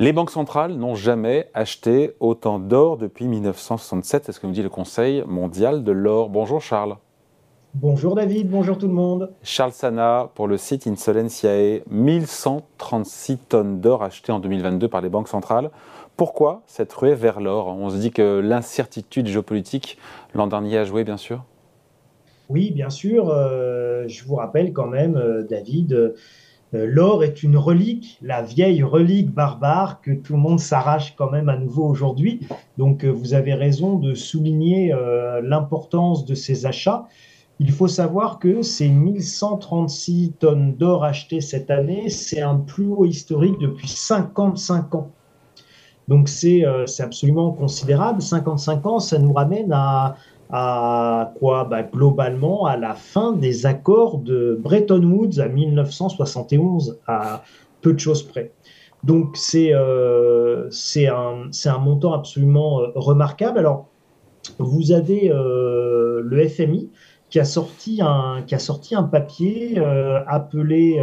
Les banques centrales n'ont jamais acheté autant d'or depuis 1967, c'est ce que nous dit le Conseil mondial de l'or. Bonjour Charles. Bonjour David, bonjour tout le monde. Charles Sana pour le site Insolentiae, 1136 tonnes d'or achetées en 2022 par les banques centrales. Pourquoi cette ruée vers l'or? On se dit que l'incertitude géopolitique l'an dernier a joué bien sûr Oui, bien sûr. Euh, je vous rappelle quand même, euh, David, euh, l'or est une relique, la vieille relique barbare que tout le monde s'arrache quand même à nouveau aujourd'hui. Donc euh, vous avez raison de souligner euh, l'importance de ces achats. Il faut savoir que ces 1136 tonnes d'or achetées cette année, c'est un plus haut historique depuis 55 ans. Donc c'est absolument considérable. 55 ans, ça nous ramène à, à quoi? Bah, Globalement, à la fin des accords de Bretton Woods à 1971, à peu de choses près. Donc c'est euh, un, un, montant absolument euh, remarquable. Alors, vous avez euh, le FMI qui a sorti un, qui a sorti un papier appelé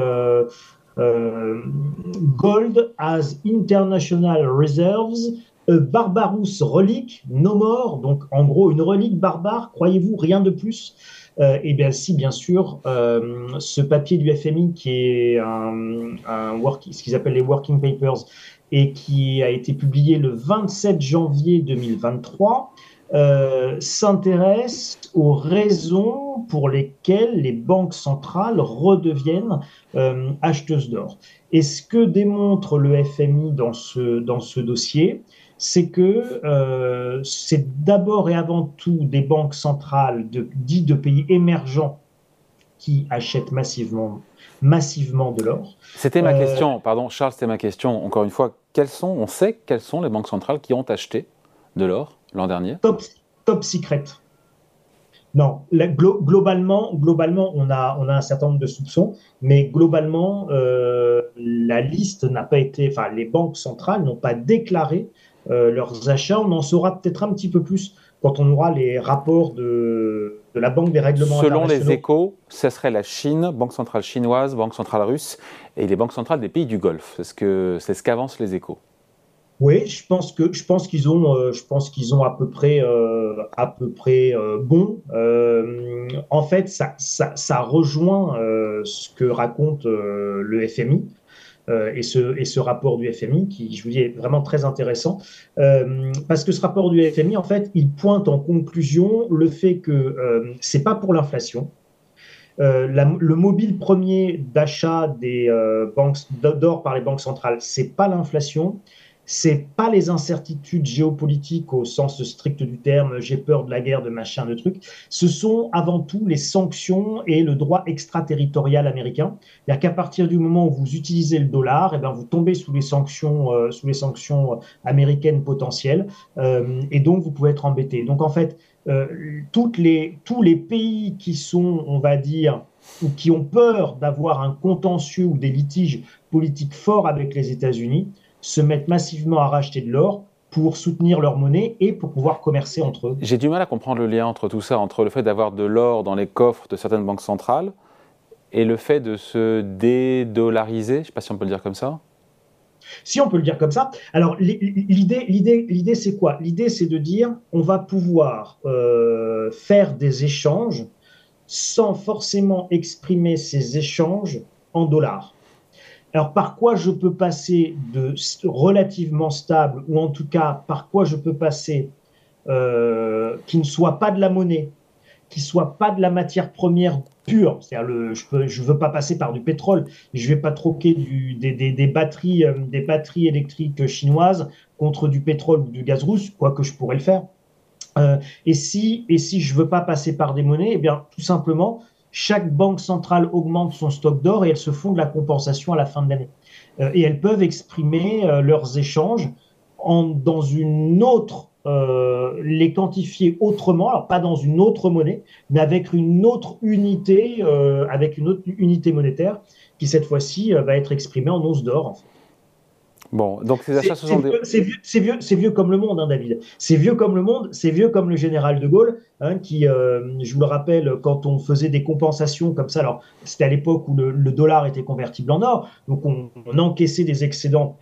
Gold as International Reserves Barbarous relique, no more, donc en gros une relique barbare, croyez-vous, rien de plus? Euh, et bien si, bien sûr, euh, ce papier du FMI qui est un, un ce qu'ils appellent les working papers et qui a été publié le 27 janvier 2023, euh, s'intéresse aux raisons pour lesquelles les banques centrales redeviennent euh, acheteuses d'or. Et ce que démontre le FMI dans ce, dans ce dossier, c'est que euh, c'est d'abord et avant tout des banques centrales de, dites de pays émergents qui achètent massivement, massivement de l'or. C'était ma euh, question, pardon Charles, c'était ma question. Encore une fois, quelles sont, on sait quelles sont les banques centrales qui ont acheté de l'or l'an dernier? Top, top secret. Non, globalement, globalement on, a, on a un certain nombre de soupçons, mais globalement, euh, la liste n'a pas été, enfin, les banques centrales n'ont pas déclaré leurs achats. On en saura peut-être un petit peu plus quand on aura les rapports de, de la Banque des règlements Selon les échos, ce serait la Chine, Banque centrale chinoise, Banque centrale russe et les banques centrales des pays du Golfe. C'est ce que c'est ce qu'avancent les échos. Oui, je pense que je pense qu'ils ont, euh, je pense qu'ils ont à peu près, euh, à peu près bon. en fait, ça, ça, ça rejoint ce que raconte le FMI. Euh, et, ce, rapport du FMI qui, je vous dis, est vraiment très intéressant. Euh, parce que ce rapport du FMI, en fait, il pointe en conclusion le fait que euh, c'est pas pour l'inflation. Le mobile premier d'achat des banques d'or par les banques centrales, c'est pas l'inflation, c'est pas les incertitudes géopolitiques au sens strict du terme, j'ai peur de la guerre, de machin, de trucs. Ce sont avant tout les sanctions et le droit extraterritorial américain. C'est-à-dire qu'à partir du moment où vous utilisez le dollar, et eh bien vous tombez sous les sanctions, euh, sous les sanctions américaines potentielles, euh, et donc vous pouvez être embêté. Donc en fait, euh, toutes les, tous les pays qui sont, on va dire, ou qui ont peur d'avoir un contentieux ou des litiges politiques forts avec les États-Unis, se mettent massivement à racheter de l'or pour soutenir leur monnaie et pour pouvoir commercer entre eux. J'ai du mal à comprendre le lien entre tout ça, entre le fait d'avoir de l'or dans les coffres de certaines banques centrales et le fait de se dédollariser, je ne sais pas si on peut le dire comme ça. Si on peut le dire comme ça. Alors l'idée, l'idée, l'idée, c'est quoi? L'idée, c'est de dire on va pouvoir euh, faire des échanges sans forcément exprimer ces échanges en dollars. Alors, par quoi je peux passer de relativement stable, ou en tout cas, par quoi je peux passer euh, qui ne soit pas de la monnaie, qui soit pas de la matière première pure, c'est-à-dire je ne veux pas passer par du pétrole, je vais pas troquer euh, des batteries électriques chinoises contre du pétrole ou du gaz russe, quoique je pourrais le faire. Euh, et si et si je veux pas passer par des monnaies, eh bien tout simplement, chaque banque centrale augmente son stock d'or et elles se font de la compensation à la fin de l'année. Euh, et elles peuvent exprimer euh, leurs échanges en, dans une autre, euh, les quantifier autrement, alors pas dans une autre monnaie, mais avec une autre unité, avec une autre unité monétaire qui cette fois-ci va être exprimée en once d'or. En fait. Bon, donc ces achats sont C'est vieux, comme le monde, hein, David. C'est vieux comme le monde, c'est vieux comme le général de Gaulle, hein, qui, euh, je vous le rappelle, quand on faisait des compensations comme ça, alors c'était à l'époque où le, dollar était convertible en or, donc on, encaissait des excédents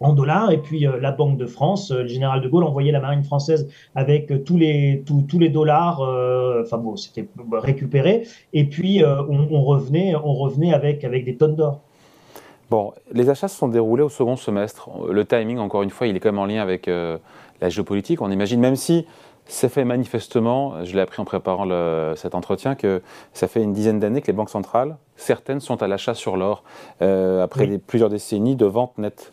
en dollars. Et puis la Banque de France, le général de Gaulle envoyait la marine française avec tous les, tous, les dollars, enfin bon, c'était récupéré. Et puis on, revenait, on revenait avec, avec des tonnes d'or. Bon, les achats se sont déroulés au second semestre. Le timing, encore une fois, il est quand même en lien avec la géopolitique. On imagine, même si c'est fait manifestement, je l'ai appris en préparant cet entretien, que ça fait une dizaine d'années que les banques centrales, certaines sont à l'achat sur l'or, euh, après plusieurs décennies de vente nette.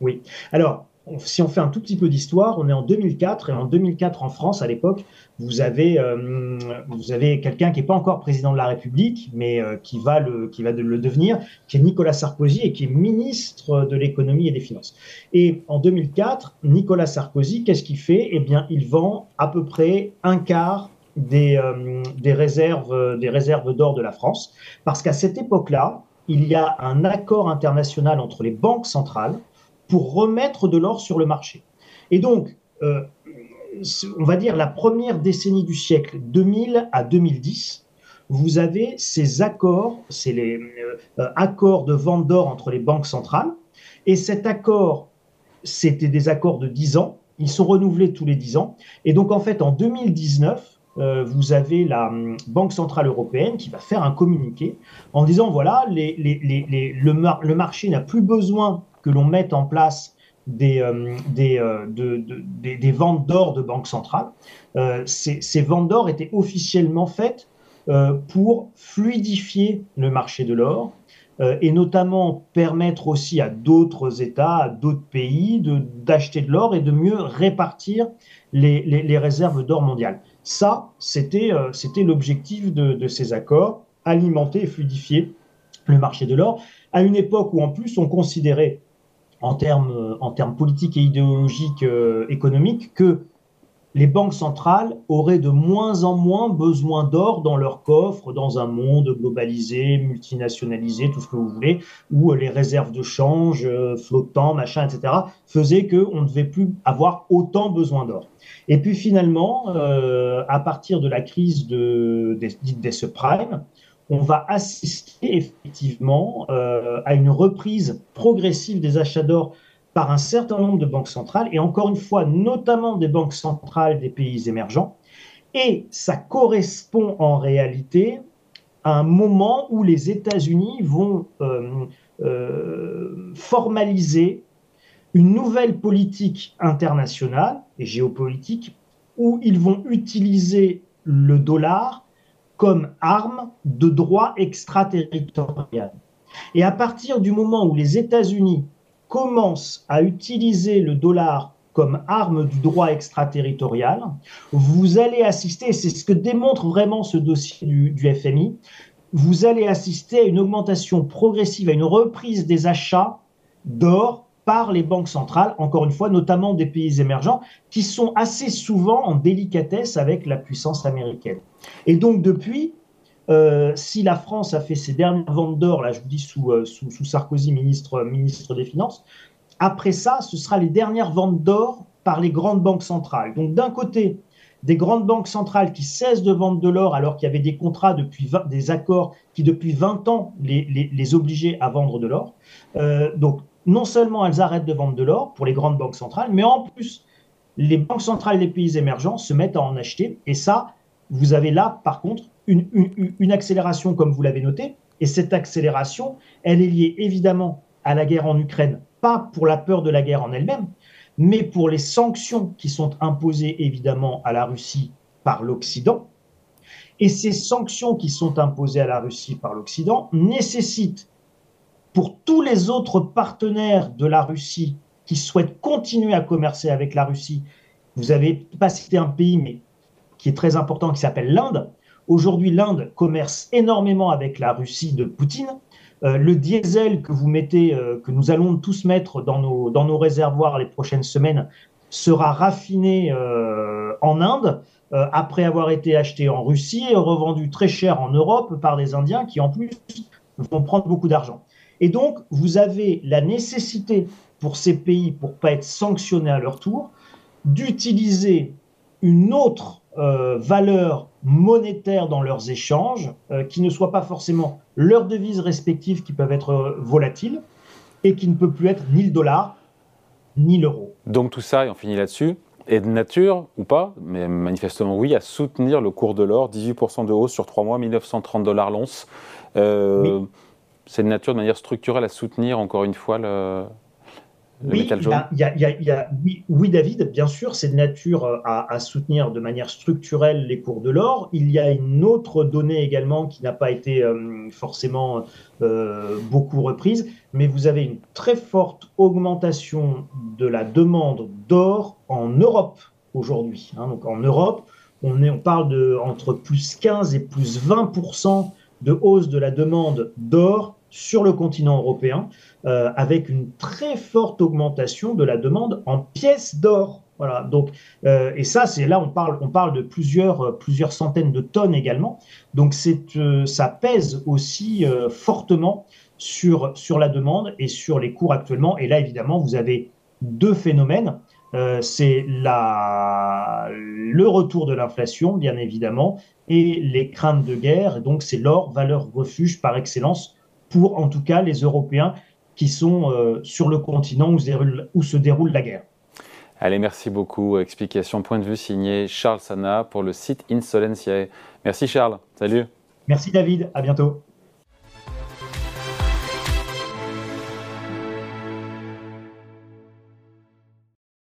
Oui. Alors, si on fait un tout petit peu d'histoire, on est en 2004 et en 2004 en France, à l'époque, vous avez, euh, vous avez quelqu'un qui n'est pas encore président de la République, mais euh, qui va, le, qui va le devenir, qui est Nicolas Sarkozy et qui est ministre de l'économie et des finances. Et en 2004, Nicolas Sarkozy, qu'est-ce qu'il fait? Eh bien, il vend à peu près un quart des, euh, des réserves, des réserves d'or de la France, parce qu'à cette époque-là, il y a un accord international entre les banques centrales pour remettre de l'or sur le marché. Et donc, euh, on va dire la première décennie du siècle, 2000 à 2010, vous avez ces accords, c'est les euh, accords de vente d'or entre les banques centrales. Et cet accord, c'était des accords de 10 ans. Ils sont renouvelés tous les 10 ans. Et donc, en fait, en 2019, euh, vous avez la hum, Banque Centrale Européenne qui va faire un communiqué en disant, voilà, le marché n'a plus besoin que l'on mette en place des, euh, euh, des, ventes d'or de banque centrale. Euh, ces, ventes d'or étaient officiellement faites pour fluidifier le marché de l'or et notamment permettre aussi à d'autres États, à d'autres pays d'acheter de, l'or et de mieux répartir les, réserves d'or mondiales. Ça, c'était l'objectif de ces accords, alimenter et fluidifier le marché de l'or, à une époque où en plus on considérait en termes, en termes politiques et idéologiques euh, économiques que les banques centrales auraient de moins en moins besoin d'or dans leur coffre dans un monde globalisé, multinationalisé, tout ce que vous voulez, où les réserves de change euh, flottants, machin, etc., faisaient qu'on ne devait plus avoir autant besoin d'or. Et puis finalement, euh, à partir de la crise de, des, des subprimes, on va assister effectivement euh, à une reprise progressive des achats d'or par un certain nombre de banques centrales, et encore une fois, notamment des banques centrales des pays émergents. Et ça correspond en réalité à un moment où les États-Unis vont euh, euh, formaliser une nouvelle politique internationale et géopolitique où ils vont utiliser le dollar comme arme de droit extraterritorial. Et à partir du moment où les États-Unis commencent à utiliser le dollar comme arme du droit extraterritorial, vous allez assister, c'est ce que démontre vraiment ce dossier du, du, FMI, vous allez assister à une augmentation progressive, à une reprise des achats d'or par les banques centrales, encore une fois, notamment des pays émergents, qui sont assez souvent en délicatesse avec la puissance américaine. Et donc depuis, euh, si la France a fait ses dernières ventes d'or, là je vous dis sous, euh, sous, Sarkozy, ministre, ministre des Finances, après ça, ce sera les dernières ventes d'or par les grandes banques centrales. Donc d'un côté, des grandes banques centrales qui cessent de vendre de l'or alors qu'il y avait des contrats depuis des accords qui depuis 20 ans les, les, obligeaient à vendre de l'or. Euh, donc non seulement elles arrêtent de vendre de l'or pour les grandes banques centrales, mais en plus, les banques centrales des pays émergents se mettent à en acheter. Et ça, vous avez là, par contre, une, accélération, comme vous l'avez noté. Et cette accélération, elle est liée évidemment à la guerre en Ukraine, pas pour la peur de la guerre en elle-même, mais pour les sanctions qui sont imposées évidemment à la Russie par l'Occident. Et ces sanctions qui sont imposées à la Russie par l'Occident nécessitent pour tous les autres partenaires de la Russie qui souhaitent continuer à commercer avec la Russie, vous avez pas cité un pays, mais qui est très important, qui s'appelle l'Inde. Aujourd'hui, l'Inde commerce énormément avec la Russie de Poutine. Euh, le diesel que vous mettez, euh, que nous allons tous mettre dans nos, réservoirs les prochaines semaines, sera raffiné euh, en Inde après avoir été acheté en Russie et revendu très cher en Europe par des Indiens qui en plus vont prendre beaucoup d'argent. Et donc, vous avez la nécessité pour ces pays, pour pas être sanctionnés à leur tour, d'utiliser une autre euh, valeur monétaire dans leurs échanges, euh, qui ne soit pas forcément leurs devises respectives qui peuvent être euh, volatiles, et qui ne peut plus être ni le dollar ni l'euro. Donc tout ça, et on finit là-dessus, est de nature, ou pas, mais manifestement oui, à soutenir le cours de l'or, 18% de hausse sur 3 mois, 1930 dollars l'once. C'est de nature, de manière structurelle, à soutenir encore une fois le, oui, oui, David, bien sûr, c'est de nature euh, à, soutenir de manière structurelle les cours de l'or. Il y a une autre donnée également qui n'a pas été euh, forcément euh, beaucoup reprise, mais vous avez une très forte augmentation de la demande d'or en Europe aujourd'hui. Hein. Donc en Europe, on, est, on parle de entre plus 15 et plus 20 de hausse de la demande d'or sur le continent européen, euh, avec une très forte augmentation de la demande en pièces d'or. Voilà. Donc, euh, et ça, c'est là on parle, on parle de plusieurs, euh, plusieurs centaines de tonnes également. Donc, ça pèse aussi fortement sur, sur la demande et sur les cours actuellement. Et là, évidemment, vous avez deux phénomènes. C'est la, le retour de l'inflation, bien évidemment, et les craintes de guerre. Donc, c'est l'or, valeur refuge par excellence pour en tout cas les Européens qui sont euh, sur le continent où se, déroule, où se déroule la guerre. Allez, merci beaucoup. Explication, point de vue signé Charles Sana pour le site Insolentiae. Merci Charles. Salut. Merci David. À bientôt.